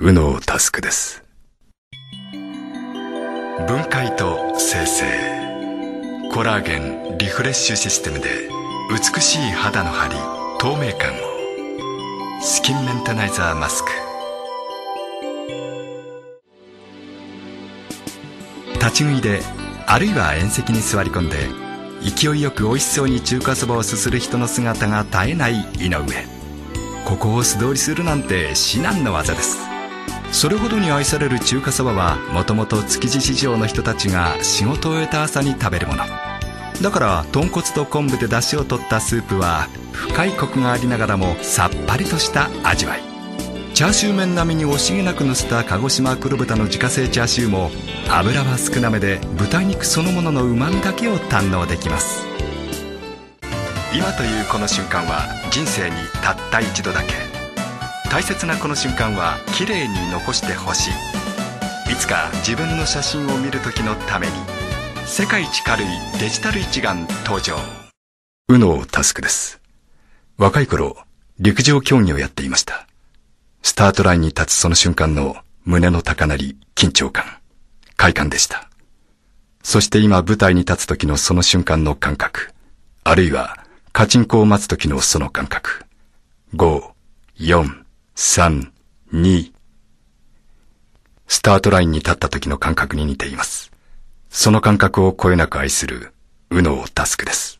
右脳タスクです。分解と生成。コラーゲンリフレッシュシステムで美しい肌の張り透明感を。スキンメンテナイザーマスク。立ち食いであるいは縁石に座り込んで勢いよく美味しそうに中華そばをすする人の姿が絶えない井上。ここを素通りするなんて至難の業です。それほどに愛される中華そばはもともと築地市場の人たちが仕事を終えた朝に食べるもの。だから豚骨と昆布で出汁を取ったスープは深いコクがありながらもさっぱりとした味わい。チャーシュー麺並みに惜しげなくのせた鹿児島黒豚の自家製チャーシューも油は少なめで豚肉そのもののうまみだけを堪能できます。今というこの瞬間は人生にたった一度だけ。大切なこの瞬間は綺麗に残してほしい。いつか自分の写真を見る時のために。世界一軽いデジタル一眼登場。右脳タスクです。若い頃陸上競技をやっていました。スタートラインに立つその瞬間の胸の高鳴り、緊張感、快感でした。そして今舞台に立つ時のその瞬間の感覚、あるいはカチンコを待つ時のその感覚。5、4、3、2。スタートラインに立った時の感覚に似ています。その感覚をこよなく愛する、右脳タスクです。